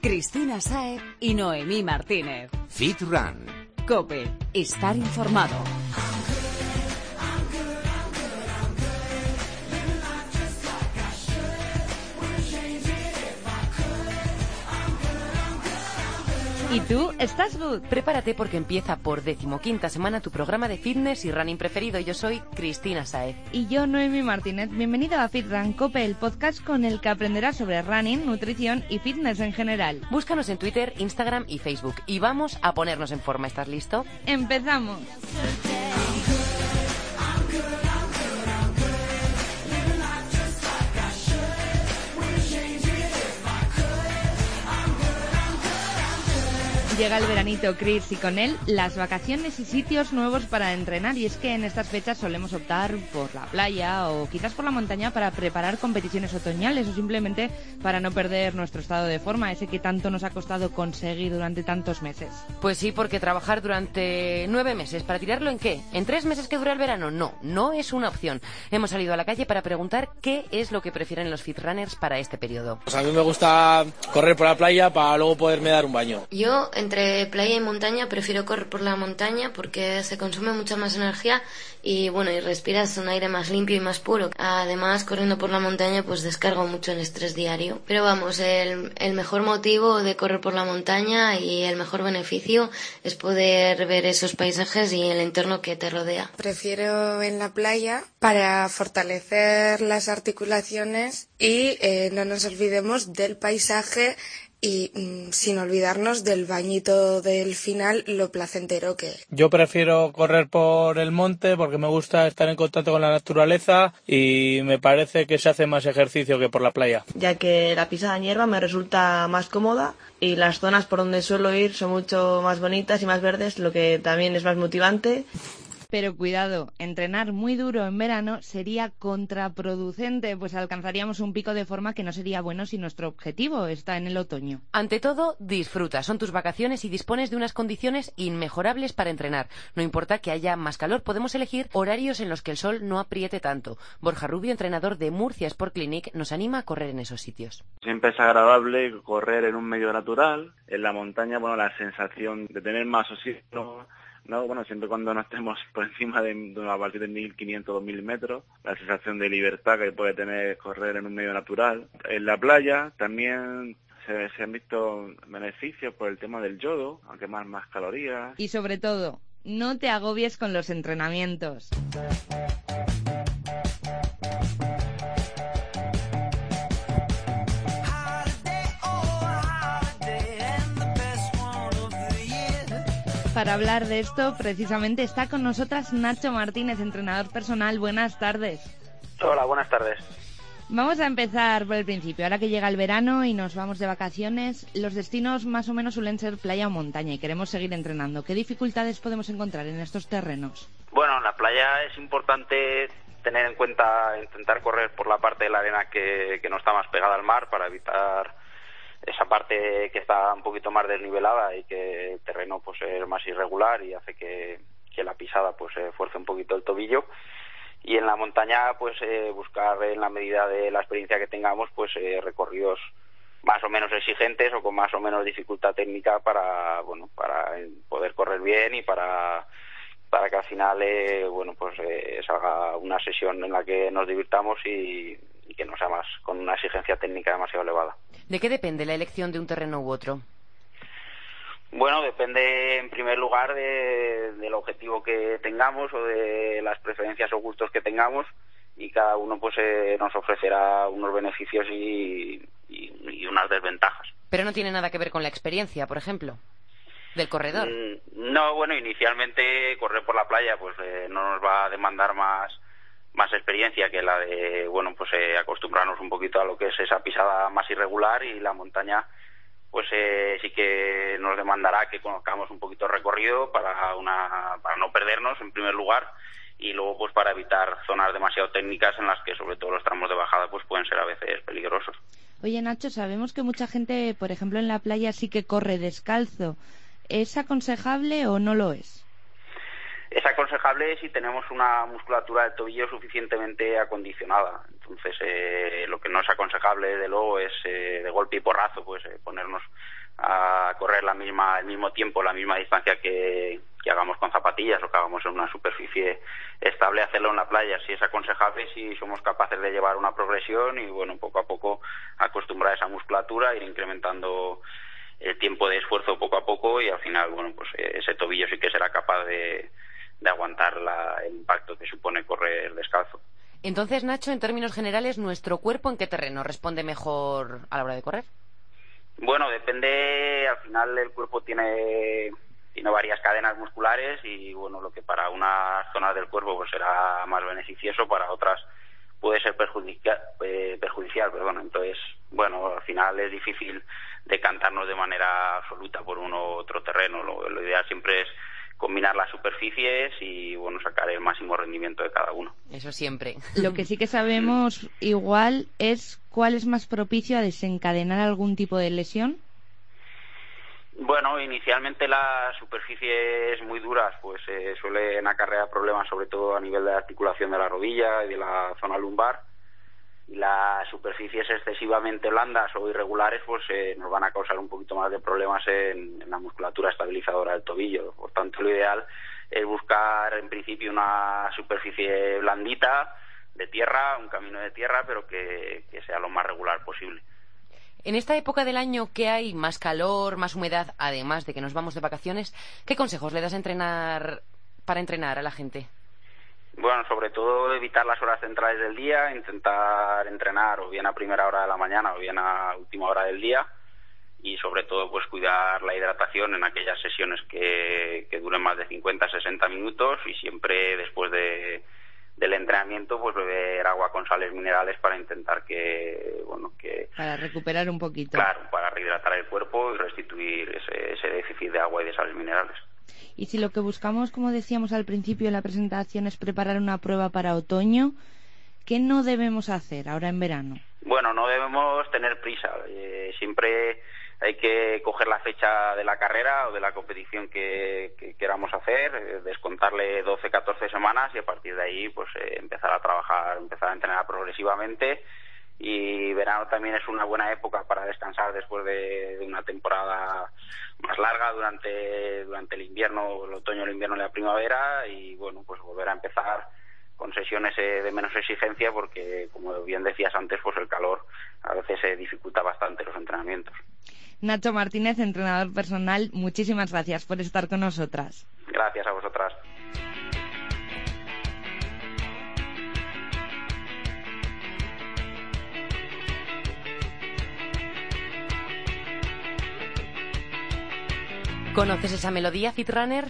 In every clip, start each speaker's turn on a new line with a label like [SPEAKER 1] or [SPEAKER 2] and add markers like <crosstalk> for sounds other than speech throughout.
[SPEAKER 1] Cristina Saez y Noemí Martínez.
[SPEAKER 2] Fit Run.
[SPEAKER 1] Cope, estar informado.
[SPEAKER 3] ¿Y tú? ¿Estás good?
[SPEAKER 4] Prepárate porque empieza por decimoquinta semana tu programa de fitness y running preferido. Yo soy Cristina Saez.
[SPEAKER 3] Y yo, Noemi Martínez. Bienvenido a Fit Run Cope, el podcast con el que aprenderás sobre running, nutrición y fitness en general.
[SPEAKER 4] Búscanos en Twitter, Instagram y Facebook. Y vamos a ponernos en forma. ¿Estás listo?
[SPEAKER 3] ¡Empezamos! Llega el veranito, Chris, y con él las vacaciones y sitios nuevos para entrenar. Y es que en estas fechas solemos optar por la playa o quizás por la montaña para preparar competiciones otoñales o simplemente para no perder nuestro estado de forma, ese que tanto nos ha costado conseguir durante tantos meses.
[SPEAKER 4] Pues sí, porque trabajar durante nueve meses, ¿para tirarlo en qué? ¿En tres meses que dura el verano? No, no es una opción. Hemos salido a la calle para preguntar qué es lo que prefieren los fitrunners para este periodo.
[SPEAKER 5] Pues a mí me gusta correr por la playa para luego poderme dar un baño.
[SPEAKER 6] Yo, entre playa y montaña, prefiero correr por la montaña porque se consume mucha más energía y bueno, y respiras un aire más limpio y más puro. Además, corriendo por la montaña, pues descargo mucho el estrés diario. Pero vamos, el, el mejor motivo de correr por la montaña y el mejor beneficio es poder ver esos paisajes y el entorno que te rodea.
[SPEAKER 7] Prefiero en la playa para fortalecer las articulaciones y eh, no nos olvidemos del paisaje y mm, sin olvidarnos del bañito del final, lo placentero que es.
[SPEAKER 5] Yo prefiero correr por el monte porque me gusta estar en contacto con la naturaleza y me parece que se hace más ejercicio que por la playa.
[SPEAKER 8] ya que la pisada en hierba me resulta más cómoda y las zonas por donde suelo ir son mucho más bonitas y más verdes, lo que también es más motivante.
[SPEAKER 3] Pero cuidado, entrenar muy duro en verano sería contraproducente, pues alcanzaríamos un pico de forma que no sería bueno si nuestro objetivo está en el otoño.
[SPEAKER 4] Ante todo, disfruta. Son tus vacaciones y dispones de unas condiciones inmejorables para entrenar. No importa que haya más calor, podemos elegir horarios en los que el sol no apriete tanto. Borja Rubio, entrenador de Murcia Sport Clinic, nos anima a correr en esos sitios.
[SPEAKER 9] Siempre es agradable correr en un medio natural. En la montaña, bueno, la sensación de tener más oxígeno, ¿no? Bueno, siempre cuando no estemos <laughs> por encima de, de a partir de 1500 2000 metros, la sensación de libertad que puede tener correr en un medio natural. En la playa también se, se han visto beneficios por el tema del yodo, a quemar más calorías.
[SPEAKER 3] Y sobre todo, no te agobies con los entrenamientos. Para hablar de esto, precisamente está con nosotras Nacho Martínez, entrenador personal. Buenas tardes.
[SPEAKER 10] Hola, buenas tardes.
[SPEAKER 3] Vamos a empezar por el principio. Ahora que llega el verano y nos vamos de vacaciones, los destinos más o menos suelen ser playa o montaña y queremos seguir entrenando. ¿Qué dificultades podemos encontrar en estos terrenos?
[SPEAKER 10] Bueno, en la playa es importante tener en cuenta intentar correr por la parte de la arena que, que no está más pegada al mar para evitar esa parte que está un poquito más desnivelada y que el terreno pues es más irregular y hace que, la pisada pues fuerce un poquito el tobillo. Y en la montaña pues eh, buscar en la medida de la experiencia que tengamos pues eh, recorridos más o menos exigentes o con más o menos dificultad técnica para bueno para poder correr bien y para para que al final eh, bueno pues eh, salga una sesión en la que nos divirtamos y que no sea más con una exigencia técnica demasiado elevada.
[SPEAKER 4] ¿De qué depende la elección de un terreno u otro?
[SPEAKER 10] Bueno, depende en primer lugar de- del objetivo que tengamos o de las preferencias o gustos que tengamos y cada uno pues eh, nos ofrecerá unos beneficios y, y- y unas desventajas.
[SPEAKER 4] Pero no tiene nada que ver con la experiencia, por ejemplo, del corredor.
[SPEAKER 10] Mm, No, bueno, inicialmente correr por la playa pues eh, no nos va a demandar más más experiencia que la de, bueno, pues eh, acostumbrarnos un poquito a lo que es esa pisada más irregular y la montaña pues eh, sí que nos demandará que conozcamos un poquito el recorrido para una para no perdernos en primer lugar y luego pues para evitar zonas demasiado técnicas en las que sobre todo los tramos de bajada pues pueden ser a veces peligrosos.
[SPEAKER 3] Oye, Nacho, sabemos que mucha gente, por ejemplo, en la playa sí que corre descalzo. ¿Es aconsejable o no lo es?
[SPEAKER 10] Es aconsejable si tenemos una musculatura del tobillo suficientemente acondicionada. Entonces, eh, lo que no es aconsejable de luego, es eh, de golpe y porrazo, pues eh, ponernos a correr la misma, el mismo tiempo, la misma distancia que, que hagamos con zapatillas o que hagamos en una superficie estable, hacerlo en la playa. Si es aconsejable, si somos capaces de llevar una progresión y, bueno, poco a poco acostumbrar esa musculatura, ir incrementando el tiempo de esfuerzo poco a poco y al final, bueno, pues eh, ese tobillo sí que será capaz de, de aguantar la, el impacto que supone correr descalzo.
[SPEAKER 4] Entonces, Nacho, en términos generales, ¿nuestro cuerpo en qué terreno responde mejor a la hora de correr?
[SPEAKER 10] Bueno, depende, al final el cuerpo tiene, tiene varias cadenas musculares y bueno, lo que para unas zonas del cuerpo pues será más beneficioso, para otras puede ser perjudicial, eh, perjudicial perdón. entonces, bueno, al final es difícil decantarnos de manera absoluta por uno u otro terreno, lo, lo ideal siempre es combinar las superficies y bueno sacar el máximo rendimiento de cada uno.
[SPEAKER 4] Eso siempre. <laughs>
[SPEAKER 3] Lo que sí que sabemos igual es cuál es más propicio a desencadenar algún tipo de lesión.
[SPEAKER 10] Bueno, inicialmente las superficies muy duras pues eh, suelen acarrear problemas sobre todo a nivel de la articulación de la rodilla y de la zona lumbar y las superficies excesivamente blandas o irregulares pues eh, nos van a causar un poquito más de problemas en, la musculatura estabilizadora del tobillo. Por tanto, lo ideal es buscar en principio una superficie blandita de tierra, un camino de tierra, pero que, que sea lo más regular posible.
[SPEAKER 4] En esta época del año que hay más calor, más humedad, además de que nos vamos de vacaciones, ¿qué consejos le das a entrenar para entrenar a la gente?
[SPEAKER 10] Bueno, sobre todo evitar las horas centrales del día, intentar entrenar o bien a primera hora de la mañana o bien a última hora del día y sobre todo pues cuidar la hidratación en aquellas sesiones que, que duren más de 50, 60 minutos y siempre después de, del entrenamiento pues beber agua con sales minerales para intentar que bueno que
[SPEAKER 3] para recuperar un poquito.
[SPEAKER 10] Claro para rehidratar el cuerpo y restituir ese, ese déficit de agua y de sales minerales
[SPEAKER 3] y si lo que buscamos, como decíamos al principio de la presentación, es preparar una prueba para otoño, ¿qué no debemos hacer ahora en verano?
[SPEAKER 10] Bueno, no debemos tener prisa. Eh, siempre hay que coger la fecha de la carrera o de la competición que, que queramos hacer, eh, descontarle 12, 14 semanas y a partir de ahí pues eh, empezar a trabajar, empezar a entrenar progresivamente y verano también es una buena época para descansar después de, de una temporada más larga durante durante el invierno, el otoño, el invierno y la primavera y bueno, pues volver a empezar con sesiones eh, de menos exigencia porque como bien decías antes, pues el calor a veces se dificulta bastante los entrenamientos.
[SPEAKER 3] Nacho Martínez, entrenador personal, muchísimas gracias por estar con nosotras.
[SPEAKER 10] Gracias a vosotras.
[SPEAKER 4] ¿Conoces esa melodía, Fitrunner?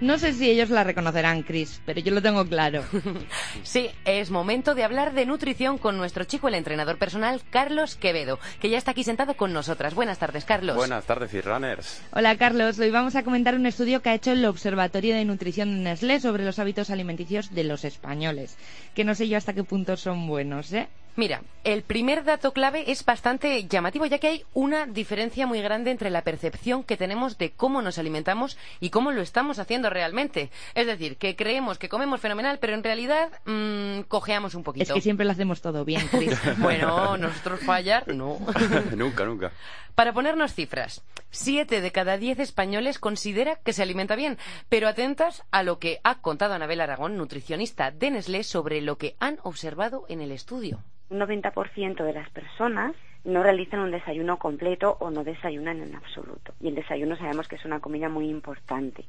[SPEAKER 3] No sé si ellos la reconocerán, Chris, pero yo lo tengo claro. <laughs>
[SPEAKER 4] sí, es momento de hablar de nutrición con nuestro chico, el entrenador personal, Carlos Quevedo, que ya está aquí sentado con nosotras. Buenas tardes, Carlos.
[SPEAKER 2] Buenas tardes, Fitrunners.
[SPEAKER 3] Hola, Carlos. Hoy vamos a comentar un estudio que ha hecho el Observatorio de Nutrición de Nestlé sobre los hábitos alimenticios de los españoles. Que no sé yo hasta qué punto son buenos, ¿eh?
[SPEAKER 4] Mira, el primer dato clave es bastante llamativo, ya que hay una diferencia muy grande entre la percepción que tenemos de cómo nos alimentamos y cómo lo estamos haciendo realmente. Es decir, que creemos que comemos fenomenal, pero en realidad mmm, cojeamos un poquito.
[SPEAKER 3] Es que siempre lo hacemos todo bien, Chris. <laughs>
[SPEAKER 4] bueno, nosotros fallar, no. <laughs>
[SPEAKER 2] nunca, nunca.
[SPEAKER 4] Para ponernos cifras, siete de cada diez españoles considera que se alimenta bien, pero atentas a lo que ha contado Anabel Aragón, nutricionista de Nestlé, sobre lo que han observado en el estudio
[SPEAKER 11] un 90% de las personas no realizan un desayuno completo o no desayunan en absoluto. Y el desayuno sabemos que es una comida muy importante.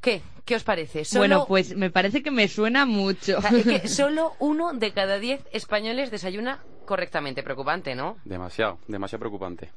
[SPEAKER 4] ¿Qué? ¿Qué os parece?
[SPEAKER 3] ¿Solo... Bueno, pues me parece que me suena mucho.
[SPEAKER 4] O sea, es que <laughs> solo uno de cada diez españoles desayuna correctamente. Preocupante, ¿no?
[SPEAKER 2] Demasiado, demasiado preocupante.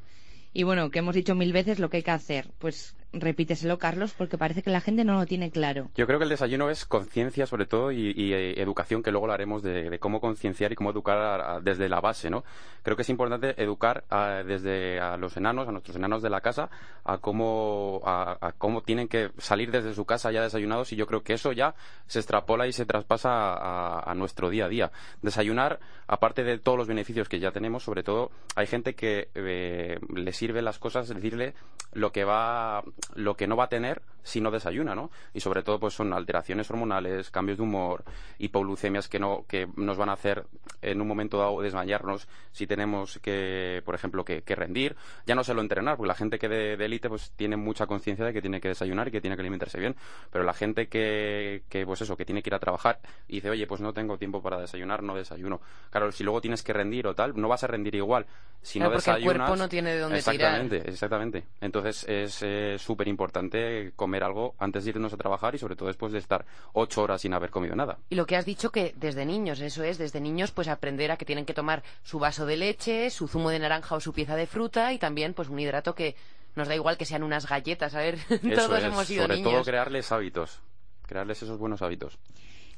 [SPEAKER 3] Y bueno, que hemos dicho mil veces lo que hay que hacer. Pues repíteselo, Carlos, porque parece que la gente no lo tiene claro.
[SPEAKER 2] Yo creo que el desayuno es conciencia, sobre todo, y, eh, educación, que luego lo haremos de, cómo concienciar y cómo educar desde la base, ¿no? Creo que es importante educar desde a los enanos, a nuestros enanos de la casa, a cómo, a, cómo tienen que salir desde su casa ya desayunados, y yo creo que eso ya se extrapola y se traspasa a, nuestro día a día. Desayunar, aparte de todos los beneficios que ya tenemos, sobre todo, hay gente que eh, le sirve las cosas, decirle lo que va lo que no va a tener si no desayuna, ¿no? Y sobre todo, pues son alteraciones hormonales, cambios de humor, hipoglucemias que no, que nos van a hacer en un momento dado desmayarnos si tenemos que, por ejemplo, que, rendir. Ya no solo entrenar, porque la gente que de élite pues tiene mucha conciencia de que tiene que desayunar y que tiene que alimentarse bien, pero la gente que, que, pues eso, que tiene que ir a trabajar y dice, oye, pues no tengo tiempo para desayunar, no desayuno. Claro, si luego tienes que rendir o tal, no vas a rendir igual. Si no
[SPEAKER 4] porque
[SPEAKER 2] el
[SPEAKER 4] cuerpo no tiene de dónde
[SPEAKER 2] exactamente, Exactamente, Entonces es eh, súper importante comer algo antes de irnos a trabajar y sobre todo después de estar ocho horas sin haber comido nada.
[SPEAKER 4] Y lo que has dicho que desde niños, eso es, desde niños pues aprender a que tienen que tomar su vaso de leche, su zumo de naranja o su pieza de fruta y también pues un hidrato que nos da igual que sean unas galletas, a ver, <laughs> todos hemos sido
[SPEAKER 2] sobre todo crearles hábitos, crearles esos buenos hábitos.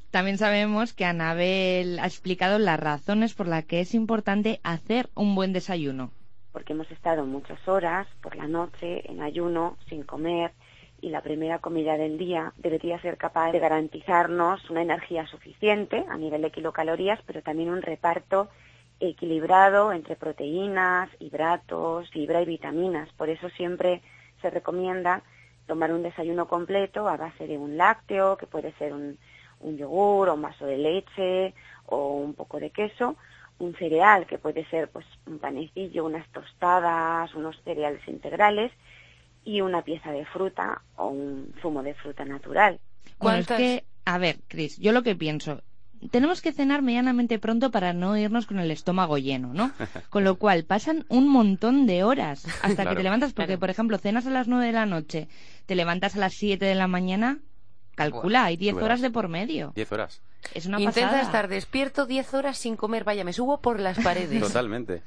[SPEAKER 3] También sabemos que Anabel ha explicado las razones por las que es importante hacer un buen desayuno.
[SPEAKER 11] Porque hemos estado muchas horas por la noche en ayuno, sin comer, y la primera comida del día debería ser capaz de garantizarnos una energía suficiente a nivel de kilocalorías, pero también un reparto equilibrado entre proteínas, hidratos, fibra y vitaminas. Por eso siempre se recomienda tomar un desayuno completo a base de un lácteo, que puede ser un, yogur o un vaso de leche o un poco de queso, un cereal, que puede ser pues un panecillo, unas tostadas, unos cereales integrales y una pieza de fruta o un zumo de fruta natural.
[SPEAKER 3] Bueno, es que, a ver, Cris, yo lo que pienso, tenemos que cenar medianamente pronto para no irnos con el estómago lleno, ¿no? <laughs> Con lo cual pasan un montón de horas hasta que te levantas, porque por ejemplo cenas a las nueve de la noche, te levantas a las siete de la mañana, calcula, hay diez horas de por medio.
[SPEAKER 2] Diez horas.
[SPEAKER 3] Es una
[SPEAKER 4] Intenta estar despierto diez horas sin comer, vaya, me subo por las paredes. <laughs>
[SPEAKER 2] Totalmente.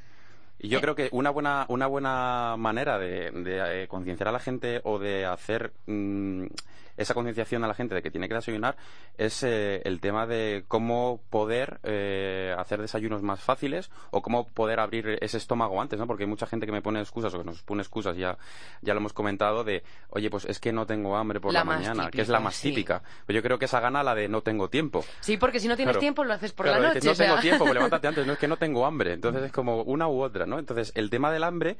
[SPEAKER 2] Y yo creo que una buena, una buena manera de, eh, concienciar a la gente o de hacer mm, esa concienciación a la gente de que tiene que desayunar es eh, el tema de cómo poder eh, hacer desayunos más fáciles o cómo poder abrir ese estómago antes, ¿no? Porque hay mucha gente que me pone excusas o que nos pone excusas, ya, ya lo hemos comentado, de, oye, pues es que no tengo hambre por la, mañana, que es la más típica. Pues yo creo que esa gana la de no tengo tiempo.
[SPEAKER 4] Sí, porque si no tienes tiempo lo haces por la noche.
[SPEAKER 2] no tengo tiempo, pues <laughs> levántate antes, no es que no tengo hambre. Entonces es como una u otra, ¿no? Entonces el tema del hambre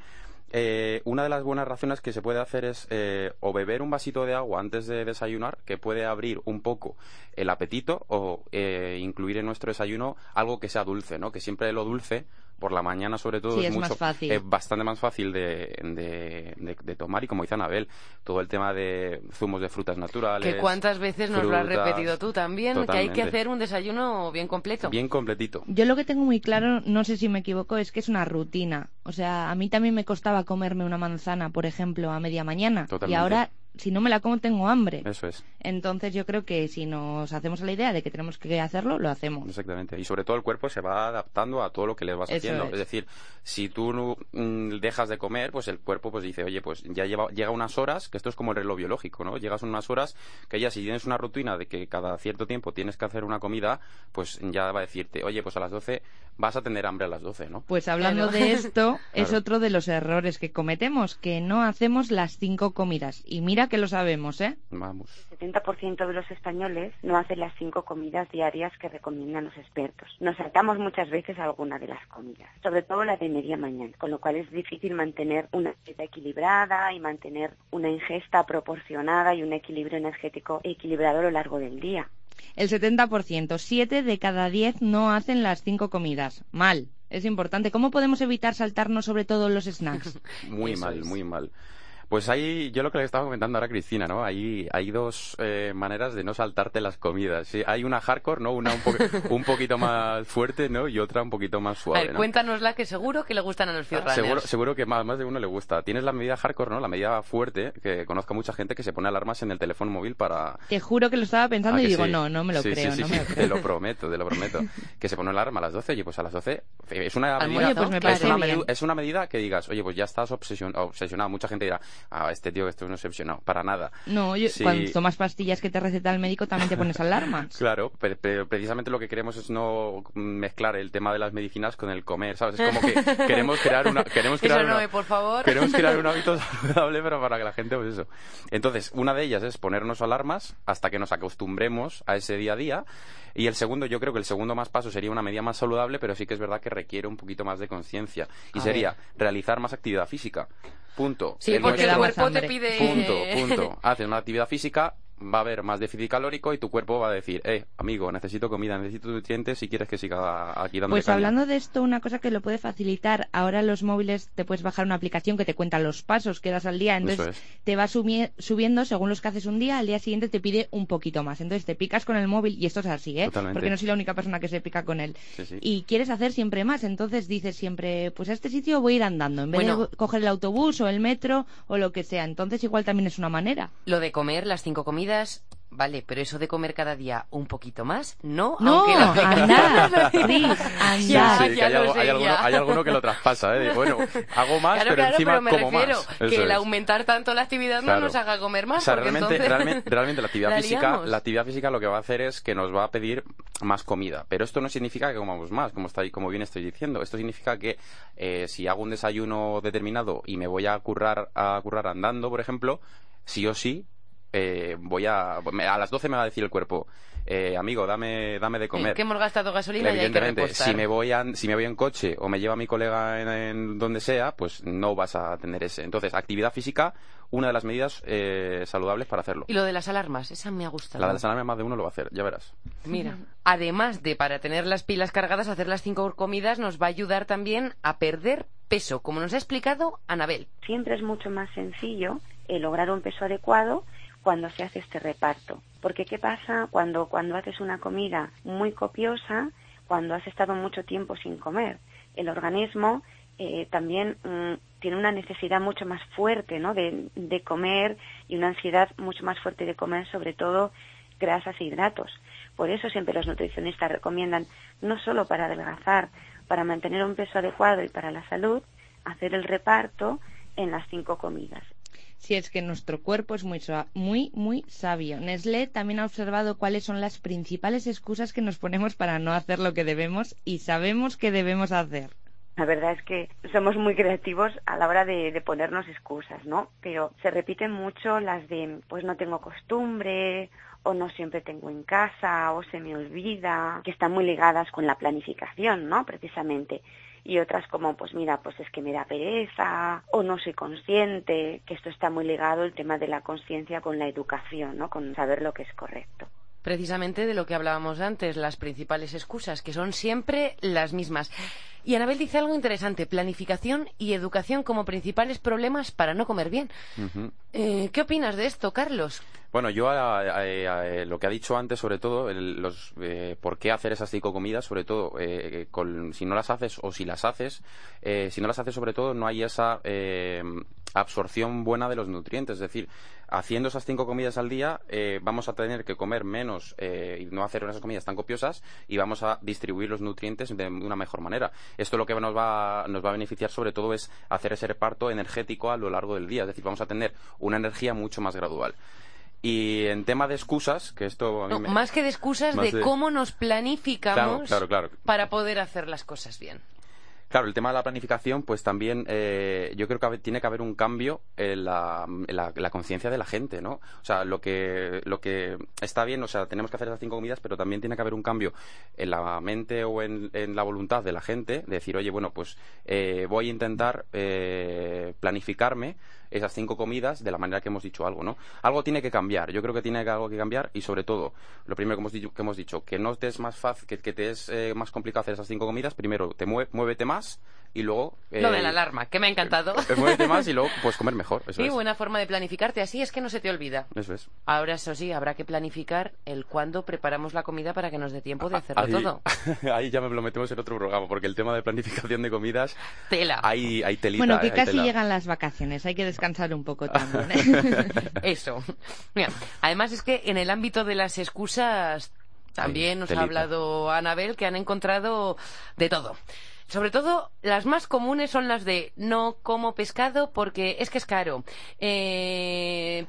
[SPEAKER 2] eh, una de las buenas razones que se puede hacer es eh, o beber un vasito de agua antes de desayunar, que puede abrir un poco el apetito, o eh, incluir en nuestro desayuno algo que sea dulce, ¿no? Que siempre lo dulce por la mañana sobre todo
[SPEAKER 3] es,
[SPEAKER 2] mucho, bastante más fácil de, de, tomar y como dice Anabel, todo el tema de zumos de frutas naturales.
[SPEAKER 4] Que cuántas veces nos lo has repetido tú también, que hay que hacer un desayuno bien completo.
[SPEAKER 2] Bien completito.
[SPEAKER 3] Yo lo que tengo muy claro, no sé si me equivoco, es que es una rutina. O sea, a mí también me costaba comerme una manzana, por ejemplo, a media mañana. Y ahora si no me la como tengo hambre.
[SPEAKER 2] Eso es.
[SPEAKER 3] Entonces yo creo que si nos hacemos a la idea de que tenemos que hacerlo, lo hacemos.
[SPEAKER 2] Exactamente. Y sobre todo el cuerpo se va adaptando a todo lo que le vas haciendo. Es. decir, si tú mm, dejas de comer, pues el cuerpo pues dice, oye, pues ya lleva, llega unas horas, que esto es como el reloj biológico, ¿no? Llegas unas horas que ya si tienes una rutina de que cada cierto tiempo tienes que hacer una comida, pues ya va a decirte, oye, pues a las 12 vas a tener hambre a las 12, ¿no?
[SPEAKER 3] Pues hablando de esto, es otro de los errores que cometemos, que no hacemos las cinco comidas. Y mira que lo sabemos, ¿eh?
[SPEAKER 2] Vamos.
[SPEAKER 11] El 70% de los españoles no hacen las cinco comidas diarias que recomiendan los expertos. Nos saltamos muchas veces alguna de las comidas, sobre todo la de media mañana, con lo cual es difícil mantener una dieta equilibrada y mantener una ingesta proporcionada y un equilibrio energético equilibrado a lo largo del día.
[SPEAKER 3] El 70%, 7 de cada 10 no hacen las cinco comidas. Mal. Es importante. ¿Cómo podemos evitar saltarnos sobre todo los snacks? <laughs>
[SPEAKER 2] muy mal, muy mal. Pues hay, yo lo que le estaba comentando ahora a Cristina, ¿no? Hay, hay dos eh, maneras de no saltarte las comidas. ¿sí? Hay una hardcore, ¿no? Una un, <laughs> un, poquito más fuerte, ¿no? Y otra un poquito más suave. A ver,
[SPEAKER 4] cuéntanosla que seguro que le gustan a los fierranes.
[SPEAKER 2] seguro, seguro que más, más de uno le gusta. Tienes la medida hardcore, ¿no? La medida fuerte, que conozco mucha gente que se pone alarmas en el teléfono móvil para...
[SPEAKER 3] Te juro que lo estaba pensando y digo, no, no me lo creo,
[SPEAKER 2] sí,
[SPEAKER 3] no me lo <laughs>
[SPEAKER 2] creo. Te lo prometo, te lo prometo. que se pone alarma a las 12, oye, pues a las 12 es una
[SPEAKER 3] medida, pues me
[SPEAKER 2] es, una medida es una medida que digas, oye, pues ya estás obsesionado. obsesionado. Mucha gente dirá, ah, este tío que esto no excepcionado, para nada.
[SPEAKER 3] No, cuando tomas pastillas que te receta el médico también te pones alarmas. <laughs>
[SPEAKER 2] claro, pero, precisamente lo que queremos es no mezclar el tema de las medicinas con el comer, ¿sabes? Es como que <laughs> queremos crear una... Queremos crear
[SPEAKER 4] no, por favor.
[SPEAKER 2] Queremos crear un <laughs> hábito saludable, pero para que la gente, pues eso. Entonces, una de ellas es ponernos alarmas hasta que nos acostumbremos a ese día a día. Y el segundo, yo creo que el segundo más paso sería una medida más saludable, pero sí que es verdad que requiere un poquito más de conciencia. Y sería realizar más actividad física. punto.
[SPEAKER 4] Sí,
[SPEAKER 2] El
[SPEAKER 4] porque el cuerpo te pide...
[SPEAKER 2] Punto, punto. <laughs> Haces una actividad física, va a haber más déficit calórico y tu cuerpo va a decir, eh, amigo, necesito comida, necesito nutrientes si quieres que siga aquí dando
[SPEAKER 3] Pues hablando de esto, una cosa que lo puede facilitar, ahora los móviles te puedes bajar una aplicación que te cuenta los pasos que das al día, entonces te va sumi- subiendo según los que haces un día, al día siguiente te pide un poquito más. Entonces te picas con el móvil, y esto es así, ¿eh?
[SPEAKER 2] Totalmente.
[SPEAKER 3] Porque no soy la única persona que se pica con él.
[SPEAKER 2] Sí, sí.
[SPEAKER 3] Y quieres hacer siempre más, entonces dices siempre, pues a este sitio voy a ir andando, en vez
[SPEAKER 4] Bueno.
[SPEAKER 3] de coger el autobús o el metro o lo que sea. Entonces igual también es una manera.
[SPEAKER 4] Lo de comer, las cinco comidas, vale, pero eso de comer cada día un poquito más, no,
[SPEAKER 3] No,
[SPEAKER 4] aunque la
[SPEAKER 2] Sí, hay, algo- alguno,
[SPEAKER 4] ya.
[SPEAKER 2] hay alguno que lo traspasa, ¿eh? Bueno, hago más,
[SPEAKER 4] Claro,
[SPEAKER 2] pero
[SPEAKER 4] claro,
[SPEAKER 2] encima
[SPEAKER 4] pero me
[SPEAKER 2] como
[SPEAKER 4] refiero
[SPEAKER 2] más.
[SPEAKER 4] que
[SPEAKER 2] Eso
[SPEAKER 4] el
[SPEAKER 2] es.
[SPEAKER 4] aumentar tanto la actividad
[SPEAKER 2] Claro.
[SPEAKER 4] no nos haga comer más,
[SPEAKER 2] O sea, realmente,
[SPEAKER 4] entonces
[SPEAKER 2] realmente, <laughs> realmente la actividad
[SPEAKER 4] la
[SPEAKER 2] física, la actividad física lo que va a hacer es que nos va a pedir más comida. Pero esto no significa que comamos más, como está, como bien estoy diciendo. Esto significa que eh, si hago un desayuno determinado y me voy a currar, a currar andando, por ejemplo, sí o sí, eh, voy a, me- a las 12 me va a decir el cuerpo, eh, amigo, dame, dame de comer.
[SPEAKER 4] que hemos gastado gasolina y hay que
[SPEAKER 2] Evidentemente, si me voy en, si me voy en coche o me lleva mi colega en, en donde sea, pues no vas a tener ese. Entonces, actividad física, una de las medidas eh, saludables para hacerlo.
[SPEAKER 4] Y lo de las alarmas, esa me ha gustado.
[SPEAKER 2] La de las alarmas más de uno lo va a hacer, ya verás.
[SPEAKER 4] Mira, además de para tener las pilas cargadas, hacer las cinco comidas nos va a ayudar también a perder peso, como nos ha explicado Anabel.
[SPEAKER 11] Siempre es mucho más sencillo eh, lograr un peso adecuado cuando se hace este reparto. Porque ¿qué pasa cuando, cuando haces una comida muy copiosa, cuando has estado mucho tiempo sin comer? El organismo eh, también mm, tiene una necesidad mucho más fuerte ¿no? de, de comer y una ansiedad mucho más fuerte de comer, sobre todo grasas e hidratos. Por eso siempre los nutricionistas recomiendan, no solo para adelgazar, para mantener un peso adecuado y para la salud, hacer el reparto en las cinco comidas.
[SPEAKER 3] Si es que nuestro cuerpo es muy, muy, muy sabio. Nestlé también ha observado cuáles son las principales excusas que nos ponemos para no hacer lo que debemos y sabemos que debemos hacer.
[SPEAKER 11] La verdad es que somos muy creativos a la hora de, de ponernos excusas, ¿no? Pero se repiten mucho las de, pues no tengo costumbre, o no siempre tengo en casa, o se me olvida, que están muy ligadas con la planificación, ¿no? Precisamente. Y otras como, pues mira, pues es que me da pereza, o no soy consciente, que esto está muy ligado el tema de la conciencia con la educación, ¿no? Con saber lo que es correcto.
[SPEAKER 4] Precisamente de lo que hablábamos antes, las principales excusas, que son siempre las mismas. Y Anabel dice algo interesante, planificación y educación como principales problemas para no comer bien. Eh, ¿Qué opinas de esto, Carlos?
[SPEAKER 2] Bueno, yo a- a- a- a- lo que ha dicho antes, sobre todo, el- los, eh, por qué hacer esas cinco comidas, sobre todo, eh, con- si no las haces o si las haces, eh, si no las haces, sobre todo, no hay esa eh, absorción buena de los nutrientes. Es decir, haciendo esas cinco comidas al día, eh, vamos a tener que comer menos eh, y no hacer esas comidas tan copiosas y vamos a distribuir los nutrientes de una mejor manera. Esto lo que nos va, nos va a beneficiar, sobre todo, es hacer ese reparto energético a lo largo del día. Es decir, vamos a tener una energía mucho más gradual. Y en tema de excusas, que esto a mí
[SPEAKER 4] No,
[SPEAKER 2] me-
[SPEAKER 4] más que de excusas, de, cómo nos planificamos
[SPEAKER 2] Claro, claro, claro.
[SPEAKER 4] para poder hacer las cosas bien.
[SPEAKER 2] Claro, el tema de la planificación, pues también eh, yo creo que tiene que haber un cambio en la conciencia de la gente, ¿no? O sea, lo que, lo que está bien, o sea, tenemos que hacer esas cinco comidas, pero también tiene que haber un cambio en la mente o en, en la voluntad de la gente, de decir, oye, bueno, pues eh, voy a intentar eh, planificarme esas cinco comidas de la manera que hemos dicho algo, ¿no? Algo tiene que cambiar, yo creo que tiene algo que cambiar y sobre todo, lo primero que hemos dicho, que, hemos dicho, que no te es más fácil, que, te es eh, más complicado hacer esas cinco comidas, primero te mue- muévete más y luego...
[SPEAKER 4] Lo de
[SPEAKER 2] eh,
[SPEAKER 4] la alarma, que me ha encantado.
[SPEAKER 2] eh, muévete más y luego pues comer mejor, eso
[SPEAKER 4] Sí,
[SPEAKER 2] es.
[SPEAKER 4] buena forma de planificarte, así es que no se te olvida.
[SPEAKER 2] Eso es.
[SPEAKER 4] Ahora, eso sí, habrá que planificar el cuándo preparamos la comida para que nos dé tiempo de hacerlo
[SPEAKER 2] Ahí,
[SPEAKER 4] todo. <laughs>
[SPEAKER 2] ahí ya me lo metemos en otro programa, porque el tema de planificación de comidas,
[SPEAKER 4] Tela.
[SPEAKER 2] hay, hay telita.
[SPEAKER 3] Bueno, que casi
[SPEAKER 2] tela.
[SPEAKER 3] llegan las vacaciones, hay que descansar un poco <laughs> también. ¿eh? <laughs>
[SPEAKER 4] Eso. Mira, además es que en el ámbito de las excusas también
[SPEAKER 2] Ay,
[SPEAKER 4] nos ha hablado Anabel que han encontrado de todo. Sobre todo, las más comunes son las de no como pescado porque es que es caro. Eh,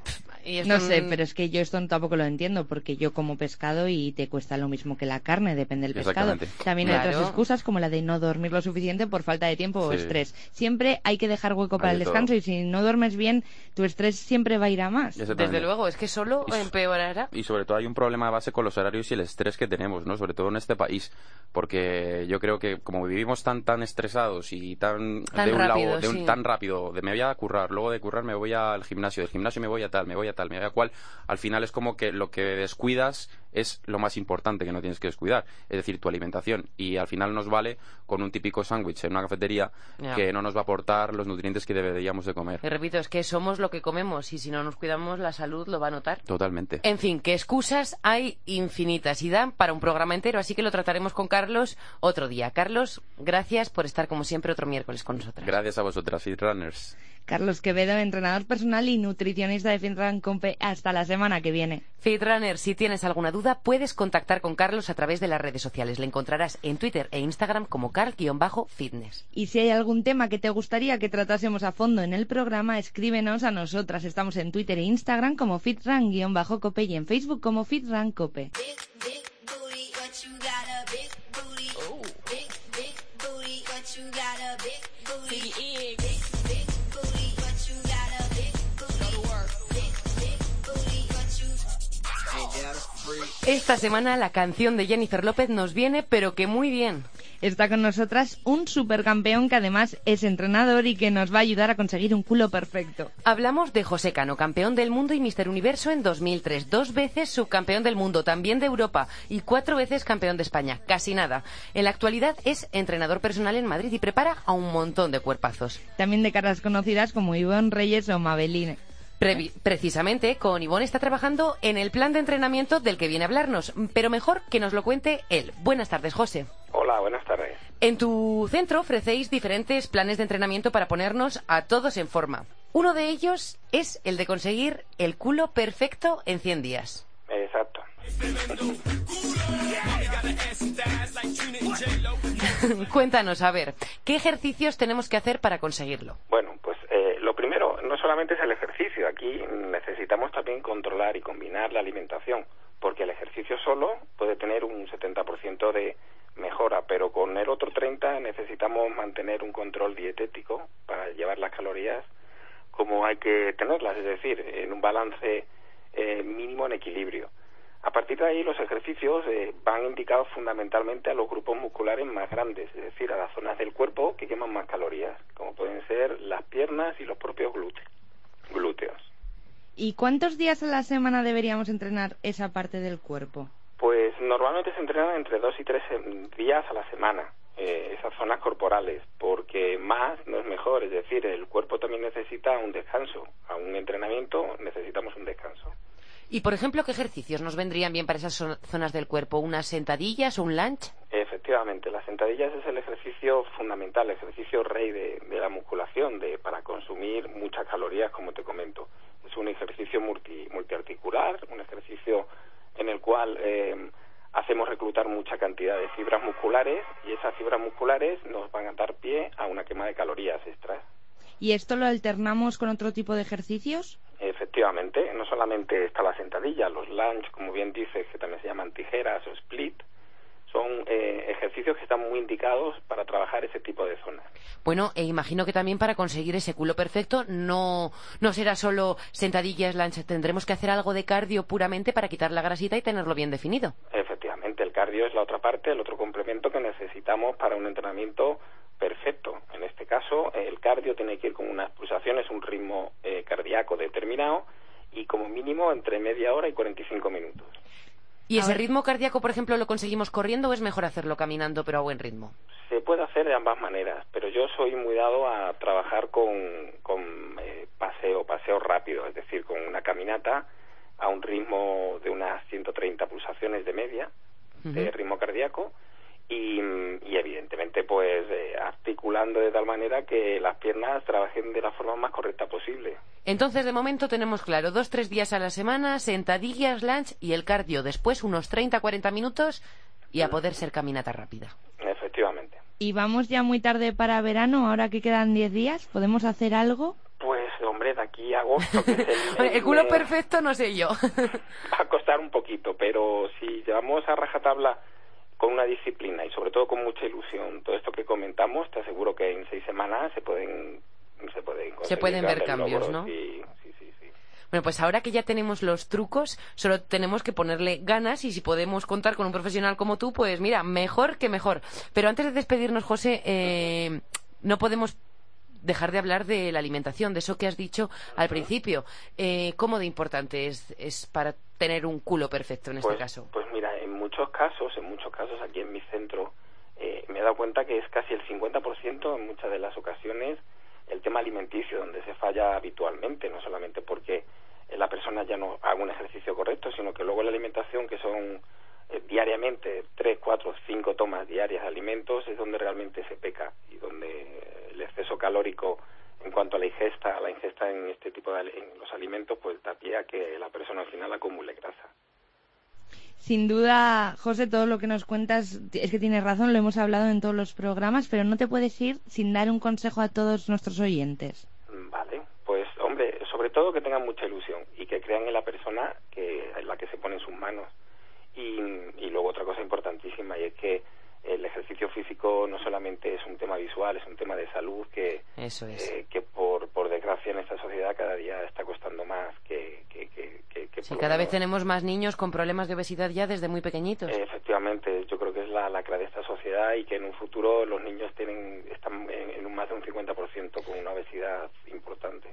[SPEAKER 4] Y
[SPEAKER 3] No
[SPEAKER 4] un-
[SPEAKER 3] sé, pero es que yo esto tampoco lo entiendo, porque yo como pescado y te cuesta lo mismo que la carne, depende del pescado. También hay
[SPEAKER 4] Claro.
[SPEAKER 3] otras excusas, como la de no dormir lo suficiente por falta de tiempo o estrés. Siempre hay que dejar hueco para
[SPEAKER 2] Hay
[SPEAKER 3] el
[SPEAKER 2] todo.
[SPEAKER 3] descanso y si no duermes bien, tu estrés siempre va a ir a más.
[SPEAKER 4] Desde luego, es que solo
[SPEAKER 2] Y
[SPEAKER 4] empeorará.
[SPEAKER 2] Y sobre todo hay un problema de base con los horarios y el estrés que tenemos, ¿no? Sobre todo en este país, porque yo creo que como vivimos tan tan estresados y tan,
[SPEAKER 4] Tan
[SPEAKER 2] de un
[SPEAKER 4] rápido,
[SPEAKER 2] lado, de un
[SPEAKER 4] sí.
[SPEAKER 2] tan rápido, de me voy a currar, luego de currar me voy al gimnasio, del gimnasio me voy a tal, me voy a tal, me cual, al final es como que lo que descuidas es lo más importante que no tienes que descuidar, es decir, tu alimentación y al final nos vale con un típico sándwich en una cafetería que no nos va a aportar los nutrientes que deberíamos de comer.
[SPEAKER 4] Y repito, es que somos lo que comemos y si no nos cuidamos la salud lo va a notar.
[SPEAKER 2] Totalmente.
[SPEAKER 4] En fin, que excusas hay infinitas y dan para un programa entero, así que lo trataremos con Carlos otro día. Carlos, gracias por estar como siempre otro miércoles con nosotras.
[SPEAKER 2] Gracias a vosotras, Runners.
[SPEAKER 3] Carlos Quevedo, entrenador personal y nutricionista de Finran Compe. Hasta la semana que viene.
[SPEAKER 4] Fitrunner, si tienes alguna duda, puedes contactar con Carlos a través de las redes sociales. Le encontrarás en Twitter e Instagram como carl-fitness.
[SPEAKER 3] Y si hay algún tema que te gustaría que tratásemos a fondo en el programa, escríbenos a nosotras. Estamos en Twitter e Instagram como fitran-cope y en Facebook como fitrancope.
[SPEAKER 4] Esta semana la canción de Jennifer López nos viene, pero que muy bien.
[SPEAKER 3] Está con nosotras un supercampeón que además es entrenador y que nos va a ayudar a conseguir un culo perfecto.
[SPEAKER 4] Hablamos de José Cano, campeón del mundo y Mister Universo en 2003, dos veces subcampeón del mundo, también de Europa y cuatro veces campeón de España, casi nada. En la actualidad es entrenador personal en Madrid y prepara a un montón de cuerpazos.
[SPEAKER 3] También de caras conocidas como Ivonne Reyes o Mabeline.
[SPEAKER 4] Precisamente con Ivonne está trabajando en el plan de entrenamiento del que viene a hablarnos, pero mejor que nos lo cuente él. Buenas tardes, José.
[SPEAKER 12] Hola, buenas tardes.
[SPEAKER 4] En tu centro ofrecéis diferentes planes de entrenamiento para ponernos a todos en forma. Uno de ellos es el de conseguir el culo perfecto en 100 días.
[SPEAKER 12] Exacto. <laughs>
[SPEAKER 4] Cuéntanos, a ver, ¿qué ejercicios tenemos que hacer para conseguirlo?
[SPEAKER 12] Bueno, pues eh, lo primero no solamente es el ejercicio, aquí necesitamos también controlar y combinar la alimentación, porque el ejercicio solo puede tener un 70% de mejora, pero con el otro 30 necesitamos mantener un control dietético para llevar las calorías como hay que tenerlas, es decir, en un balance eh, mínimo en equilibrio. A partir de ahí los ejercicios eh, van indicados fundamentalmente a los grupos musculares más grandes, es decir, a las zonas del cuerpo que queman más calorías, como pueden ser las piernas y los propios glúteos. Glúteos.
[SPEAKER 3] ¿Y cuántos días a la semana deberíamos entrenar esa parte del cuerpo?
[SPEAKER 12] Pues normalmente se entrenan entre dos y tres em, días a la semana eh, esas zonas corporales, porque más no es mejor, es decir, el cuerpo también necesita un descanso, a un entrenamiento necesitamos un descanso.
[SPEAKER 4] Y, por ejemplo, ¿qué ejercicios nos vendrían bien para esas zo- zonas del cuerpo? ¿Unas sentadillas o un lunch?
[SPEAKER 12] Efectivamente, las sentadillas es el ejercicio fundamental, el ejercicio rey de, de la musculación, de, para consumir muchas calorías, como te comento. Es un ejercicio multi, multiarticular, un ejercicio en el cual eh, hacemos reclutar mucha cantidad de fibras musculares y esas fibras musculares nos van a dar pie a una quema de calorías extras.
[SPEAKER 3] ¿Y esto lo alternamos con otro tipo de ejercicios?
[SPEAKER 12] Efectivamente, no solamente está la sentadilla, los lunge, como bien dices, que también se llaman tijeras o split, son eh, ejercicios que están muy indicados para trabajar ese tipo de zonas.
[SPEAKER 4] Bueno, e imagino que también para conseguir ese culo perfecto no, no será solo sentadillas, lunch. Tendremos que hacer algo de cardio puramente para quitar la grasita y tenerlo bien definido.
[SPEAKER 12] Efectivamente, el cardio es la otra parte, el otro complemento que necesitamos para un entrenamiento perfecto. En este caso, el cardio tiene que ir con unas pulsaciones, un ritmo eh, cardíaco determinado y como mínimo entre media hora y 45 minutos.
[SPEAKER 4] ¿Y ese ritmo cardíaco, por ejemplo, lo conseguimos corriendo o es mejor hacerlo caminando pero a buen ritmo?
[SPEAKER 12] Se puede hacer de ambas maneras, pero yo soy muy dado a trabajar con, con eh, paseo, paseo rápido, es decir, con una caminata a un ritmo de unas 130 pulsaciones de media de ritmo cardíaco y, y evidentemente pues eh, articulando de tal manera que las piernas trabajen de la forma más correcta posible.
[SPEAKER 4] Entonces, de momento tenemos claro, dos, tres días a la semana, sentadillas, lunch y el cardio. Después unos 30, 40 minutos y a poder ser caminata rápida.
[SPEAKER 12] Efectivamente.
[SPEAKER 3] ¿Y vamos ya muy tarde para verano, ahora que quedan 10 días? ¿Podemos hacer algo?
[SPEAKER 12] Pues hombre, de aquí a agosto, que es
[SPEAKER 4] el, <laughs> culo perfecto no sé yo. <laughs>
[SPEAKER 12] va a costar un poquito, pero si llevamos a rajatabla con una disciplina y sobre todo con mucha ilusión todo esto que comentamos, te aseguro que en seis semanas se pueden se pueden,
[SPEAKER 4] se pueden ver cambios, ¿no?
[SPEAKER 12] Sí, sí, sí,
[SPEAKER 4] Bueno, pues ahora que ya tenemos los trucos, solo tenemos que ponerle ganas y si podemos contar con un profesional como tú, pues mira, mejor que mejor. Pero antes de despedirnos, José, eh, no podemos dejar de hablar de la alimentación, de eso que has dicho al principio. Eh, ¿Cómo de importante es, es para tener un culo perfecto en este
[SPEAKER 12] pues,
[SPEAKER 4] caso?
[SPEAKER 12] Pues mira, en muchos casos, en muchos casos aquí en mi centro, eh, me he dado cuenta que es casi el 50% en muchas de las ocasiones el tema alimenticio donde se falla habitualmente, no solamente porque la persona ya no haga un ejercicio correcto, sino que luego la alimentación, que son eh, diariamente tres, cuatro, cinco tomas diarias de alimentos, es donde realmente se peca y donde el exceso calórico en cuanto a la ingesta, la ingesta en este tipo de en los alimentos, pues da pie a que la persona al final acumule grasa.
[SPEAKER 3] Sin duda, José, todo lo que nos cuentas es que tienes razón, lo hemos hablado en todos los programas, pero no te puedes ir sin dar un consejo a todos nuestros oyentes.
[SPEAKER 12] Vale, pues hombre, sobre todo que tengan mucha ilusión y que crean en la persona que en la que se pone en sus manos. Y, y luego otra cosa importantísima y es que el ejercicio físico no solamente es un tema visual, es un tema de salud que,
[SPEAKER 4] Eso es.
[SPEAKER 12] eh, que por, por desgracia en esta sociedad cada día está costando más que... que, que, que, que
[SPEAKER 4] Sí, cada vez tenemos más niños con problemas de obesidad ya desde muy pequeñitos.
[SPEAKER 12] Efectivamente, yo creo que es la lacra de esta sociedad y que en un futuro los niños tienen están en, en un más de un 50% con una obesidad importante.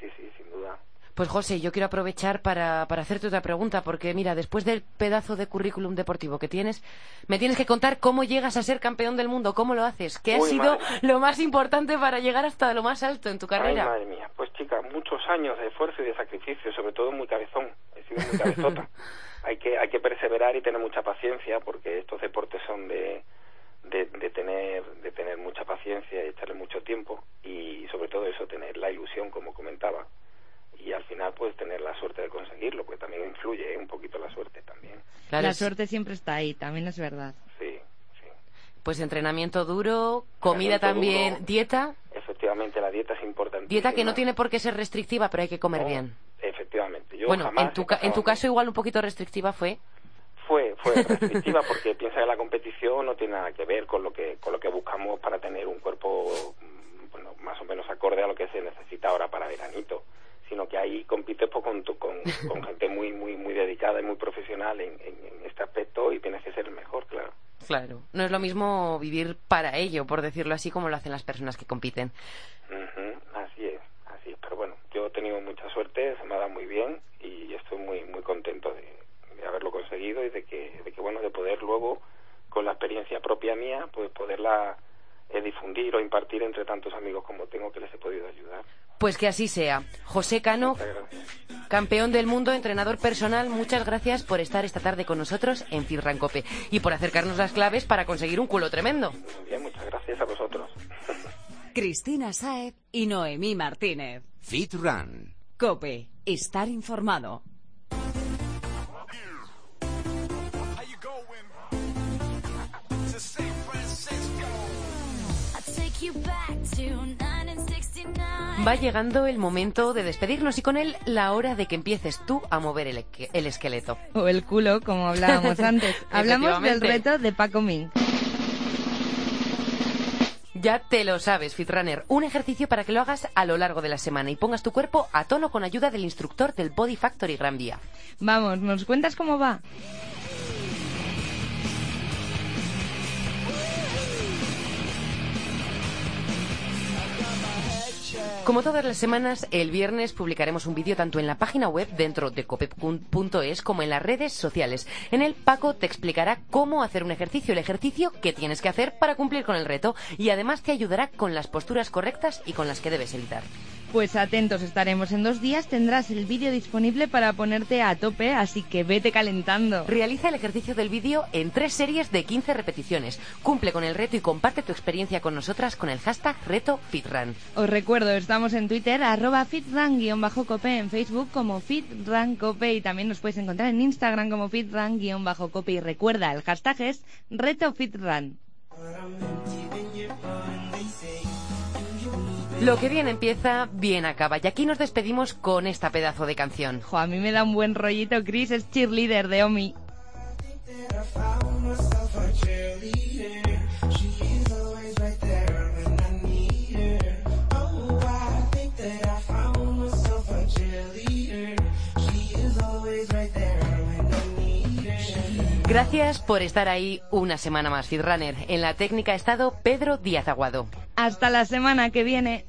[SPEAKER 12] Sí, sí, sin duda.
[SPEAKER 4] Pues José, yo quiero aprovechar para, para hacerte otra pregunta, porque mira, después del pedazo de currículum deportivo que tienes, me tienes que contar cómo llegas a ser campeón del mundo, cómo lo haces, qué ha sido
[SPEAKER 12] madre.
[SPEAKER 4] lo más importante para llegar hasta lo más alto en tu carrera.
[SPEAKER 12] Ay, madre mía. Pues muchos años de esfuerzo y de sacrificio, sobre todo muy cabezón. He sido muy cabezota. <laughs> hay que hay que perseverar y tener mucha paciencia porque estos deportes son de, de, de tener de tener mucha paciencia y echarle mucho tiempo y sobre todo eso tener la ilusión como comentaba y al final pues tener la suerte de conseguirlo porque también influye ¿eh? un poquito la suerte también
[SPEAKER 4] Claro,
[SPEAKER 3] la
[SPEAKER 4] es-
[SPEAKER 3] suerte siempre está ahí, también es verdad.
[SPEAKER 12] sí
[SPEAKER 4] Pues entrenamiento duro, comida
[SPEAKER 12] Entrenamiento
[SPEAKER 4] también,
[SPEAKER 12] duro.
[SPEAKER 4] dieta,
[SPEAKER 12] efectivamente la dieta es importante
[SPEAKER 4] dieta que no tiene por qué ser restrictiva, pero hay que comer bien.
[SPEAKER 12] efectivamente yo
[SPEAKER 4] Bueno,
[SPEAKER 12] jamás
[SPEAKER 4] en tu, en tu caso igual un poquito restrictiva fue.
[SPEAKER 12] fue fue <laughs> restrictiva porque piensa que la competición no tiene nada que ver con lo que con lo que buscamos para tener un cuerpo mm, bueno más o menos acorde a lo que se necesita ahora para veranito sino que ahí compites pues, con, con, con <laughs> gente muy muy muy dedicada y muy profesional en, en, en este aspecto y tienes que ser el mejor claro
[SPEAKER 4] Claro. No es lo mismo vivir para ello, por decirlo así, como lo hacen las personas que compiten.
[SPEAKER 12] Ujú, así es así es pero bueno yo he tenido mucha suerte se me ha dado muy bien y estoy muy muy contento de, de haberlo conseguido y de que de que bueno de poder luego con la experiencia propia mía pues poderla eh, difundir o impartir entre tantos amigos como tengo que les he podido ayudar
[SPEAKER 4] Pues que así sea. José Cano, campeón del mundo, entrenador personal, muchas gracias por estar esta tarde con nosotros en Fitran Cope y por acercarnos las claves para conseguir un culo tremendo.
[SPEAKER 12] muy bien muchas gracias a vosotros
[SPEAKER 1] Cristina Saez y Noemí Martínez.
[SPEAKER 13] Fit Run.
[SPEAKER 1] Cope, estar informado.
[SPEAKER 4] Va llegando el momento de despedirnos y con él la hora de que empieces tú a mover el, esqueleto.
[SPEAKER 3] O el culo, como hablábamos antes. <laughs> Hablamos del reto de Paco Ming.
[SPEAKER 4] Ya te lo sabes, Fitrunner. Un ejercicio para que lo hagas a lo largo de la semana y pongas tu cuerpo a tono con ayuda del instructor del Body Factory Gran Vía.
[SPEAKER 3] Vamos, ¿nos cuentas cómo va?
[SPEAKER 4] Como todas las semanas, el viernes publicaremos un vídeo tanto en la página web dentro de cope.es como en las redes sociales. En el Paco te explicará cómo hacer un ejercicio, el ejercicio que tienes que hacer para cumplir con el reto y además te ayudará con las posturas correctas y con las que debes evitar.
[SPEAKER 3] Pues atentos estaremos en dos días, tendrás el vídeo disponible para ponerte a tope, así que vete calentando.
[SPEAKER 4] Realiza el ejercicio del vídeo en tres series de 15 repeticiones. Cumple con el reto y comparte tu experiencia con nosotras con el hashtag RetoFitRun.
[SPEAKER 3] Os recuerdo, estamos en Twitter, arroba fitran-cope, en Facebook como fitrancope y también nos puedes encontrar en Instagram como fitran-cope y recuerda, el hashtag es retofitran.
[SPEAKER 4] Lo que bien empieza, bien acaba. Y aquí nos despedimos con esta pedazo de canción.
[SPEAKER 14] Jo, a mí me da un buen rollito, Chris, es cheerleader de Omi.
[SPEAKER 4] Gracias por estar ahí una semana más, Fitrunner. En la técnica ha estado Pedro Díaz Aguado.
[SPEAKER 14] Hasta la semana que viene.